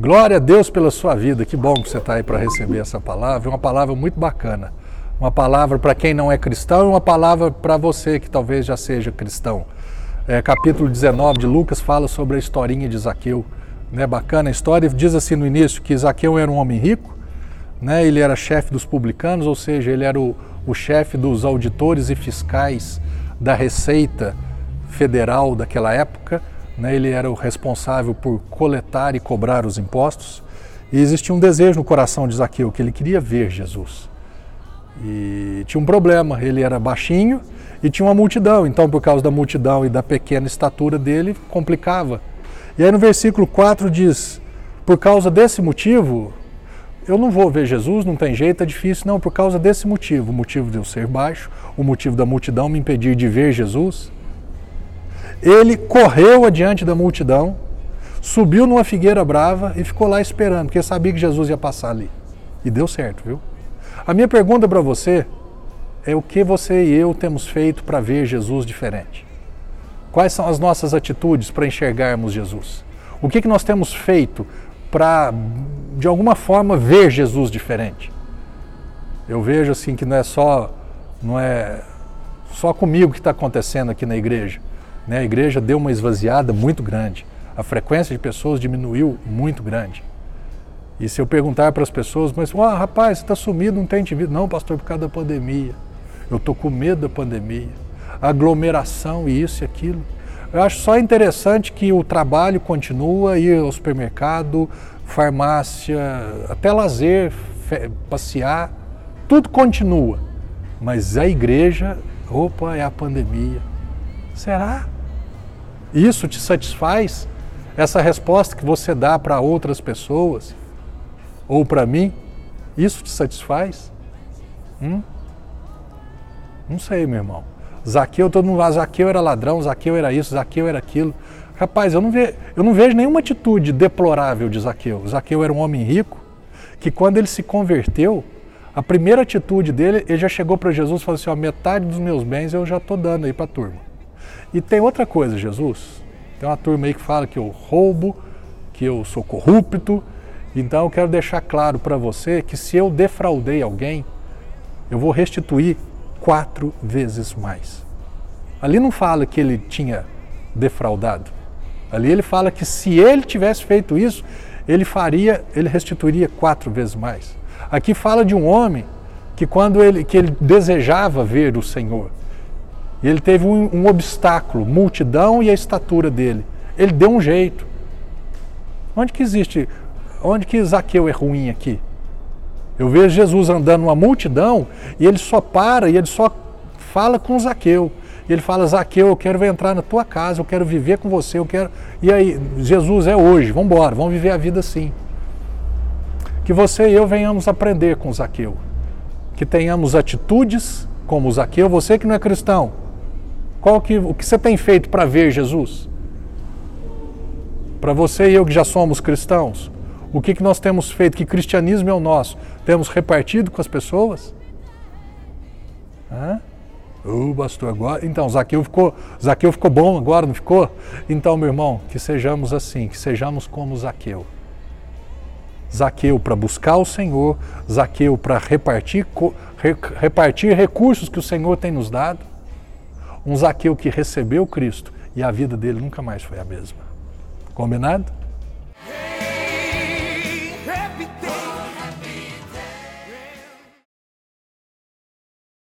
Glória a Deus pela sua vida. Que bom que você está aí para receber essa palavra. É uma palavra muito bacana. Uma palavra para quem não é cristão e uma palavra para você que talvez já seja cristão. É, capítulo 19 de Lucas fala sobre a historinha de Zaqueu. Né, bacana a história. Diz assim no início que Zaqueu era um homem rico, né, ele era chefe dos publicanos, ou seja, ele era o, o chefe dos auditores e fiscais da Receita Federal daquela época. Né, ele era o responsável por coletar e cobrar os impostos. E existia um desejo no coração de Zaqueu, que ele queria ver Jesus. E tinha um problema, ele era baixinho e tinha uma multidão, então por causa da multidão e da pequena estatura dele, complicava. E aí no versículo 4 diz: Por causa desse motivo, eu não vou ver Jesus, não tem jeito, é difícil, não, por causa desse motivo, o motivo de eu ser baixo, o motivo da multidão me impedir de ver Jesus. Ele correu adiante da multidão, subiu numa figueira brava e ficou lá esperando, porque sabia que Jesus ia passar ali. E deu certo, viu? A minha pergunta para você é o que você e eu temos feito para ver Jesus diferente? Quais são as nossas atitudes para enxergarmos Jesus? O que, que nós temos feito para, de alguma forma, ver Jesus diferente? Eu vejo assim que não é só, não é só comigo que está acontecendo aqui na igreja. Né? A igreja deu uma esvaziada muito grande. A frequência de pessoas diminuiu muito grande. E se eu perguntar para as pessoas, mas, ah, rapaz, você está sumido, não tem te. Não, pastor, por causa da pandemia. Eu estou com medo da pandemia. Aglomeração e isso e aquilo. Eu acho só interessante que o trabalho continua, ir ao supermercado, farmácia, até lazer, passear, tudo continua. Mas a igreja, opa, é a pandemia. Será? Isso te satisfaz? Essa resposta que você dá para outras pessoas? ou para mim, isso te satisfaz? Hum? Não sei, meu irmão. Zaqueu, todo mundo lá, Zaqueu era ladrão, Zaqueu era isso, Zaqueu era aquilo. Rapaz, eu não, ve, eu não vejo nenhuma atitude deplorável de Zaqueu. Zaqueu era um homem rico que quando ele se converteu, a primeira atitude dele, ele já chegou para Jesus e falou assim, ó, metade dos meus bens eu já estou dando aí para a turma. E tem outra coisa, Jesus. Tem uma turma aí que fala que eu roubo, que eu sou corrupto, então eu quero deixar claro para você que se eu defraudei alguém, eu vou restituir quatro vezes mais. Ali não fala que ele tinha defraudado. Ali ele fala que se ele tivesse feito isso, ele faria, ele restituiria quatro vezes mais. Aqui fala de um homem que quando ele, que ele desejava ver o Senhor, e ele teve um, um obstáculo, multidão e a estatura dele. Ele deu um jeito. Onde que existe Onde que Zaqueu é ruim aqui? Eu vejo Jesus andando numa multidão e ele só para e ele só fala com Zaqueu. Ele fala: Zaqueu, eu quero entrar na tua casa, eu quero viver com você, eu quero. E aí, Jesus é hoje, vamos embora, vamos viver a vida assim. Que você e eu venhamos aprender com Zaqueu. Que tenhamos atitudes como Zaqueu. Você que não é cristão, qual que, o que você tem feito para ver Jesus? Para você e eu que já somos cristãos, o que, que nós temos feito? Que cristianismo é o nosso? Temos repartido com as pessoas? Hã? O oh, pastor, agora. Então, Zaqueu ficou, Zaqueu ficou bom agora, não ficou? Então, meu irmão, que sejamos assim, que sejamos como Zaqueu. Zaqueu para buscar o Senhor, Zaqueu para repartir, repartir recursos que o Senhor tem nos dado. Um Zaqueu que recebeu Cristo e a vida dele nunca mais foi a mesma. Combinado?